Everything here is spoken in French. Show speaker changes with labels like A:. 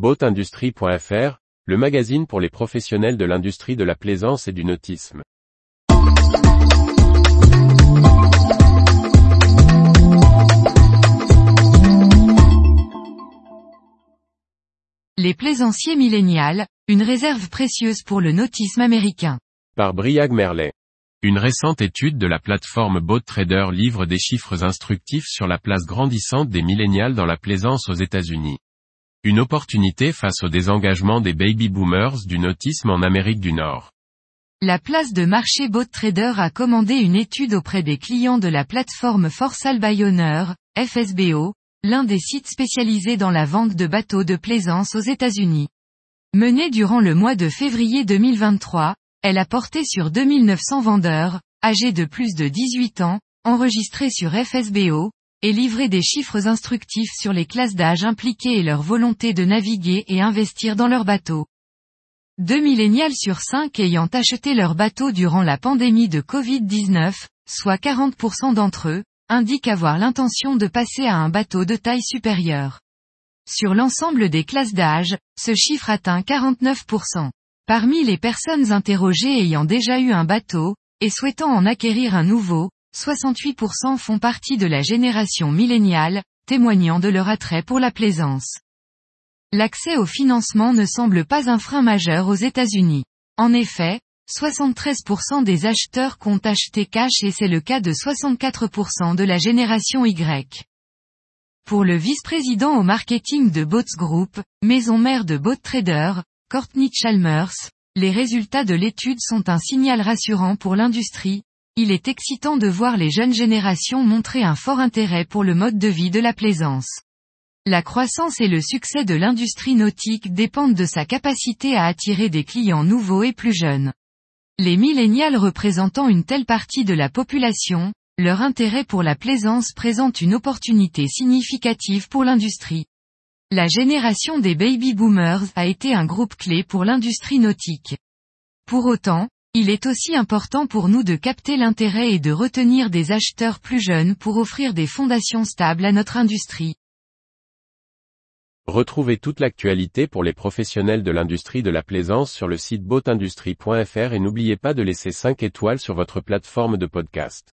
A: Boatindustrie.fr, le magazine pour les professionnels de l'industrie de la plaisance et du nautisme.
B: Les plaisanciers millénials, une réserve précieuse pour le nautisme américain.
A: Par Briag Merlet. Une récente étude de la plateforme BoatTrader livre des chiffres instructifs sur la place grandissante des millénials dans la plaisance aux États-Unis. Une opportunité face au désengagement des baby boomers du nautisme en Amérique du Nord.
B: La place de marché BoatTrader a commandé une étude auprès des clients de la plateforme Forsal by FSBO, l'un des sites spécialisés dans la vente de bateaux de plaisance aux États-Unis. Menée durant le mois de février 2023, elle a porté sur 2900 vendeurs, âgés de plus de 18 ans, enregistrés sur FSBO, et livré des chiffres instructifs sur les classes d'âge impliquées et leur volonté de naviguer et investir dans leurs bateaux. Deux millénials sur cinq ayant acheté leur bateau durant la pandémie de Covid-19, soit 40% d'entre eux, indique avoir l'intention de passer à un bateau de taille supérieure. Sur l'ensemble des classes d'âge, ce chiffre atteint 49%. Parmi les personnes interrogées ayant déjà eu un bateau, et souhaitant en acquérir un nouveau, 68% font partie de la génération milléniale, témoignant de leur attrait pour la plaisance. L'accès au financement ne semble pas un frein majeur aux États-Unis. En effet, 73% des acheteurs comptent acheter cash et c'est le cas de 64% de la génération Y. Pour le vice-président au marketing de Boats Group, maison mère de Boat Trader, Courtney Chalmers, les résultats de l'étude sont un signal rassurant pour l'industrie. Il est excitant de voir les jeunes générations montrer un fort intérêt pour le mode de vie de la plaisance. La croissance et le succès de l'industrie nautique dépendent de sa capacité à attirer des clients nouveaux et plus jeunes. Les millénials représentant une telle partie de la population, leur intérêt pour la plaisance présente une opportunité significative pour l'industrie. La génération des baby boomers a été un groupe clé pour l'industrie nautique. Pour autant, il est aussi important pour nous de capter l'intérêt et de retenir des acheteurs plus jeunes pour offrir des fondations stables à notre industrie.
A: Retrouvez toute l'actualité pour les professionnels de l'industrie de la plaisance sur le site boatindustrie.fr et n'oubliez pas de laisser 5 étoiles sur votre plateforme de podcast.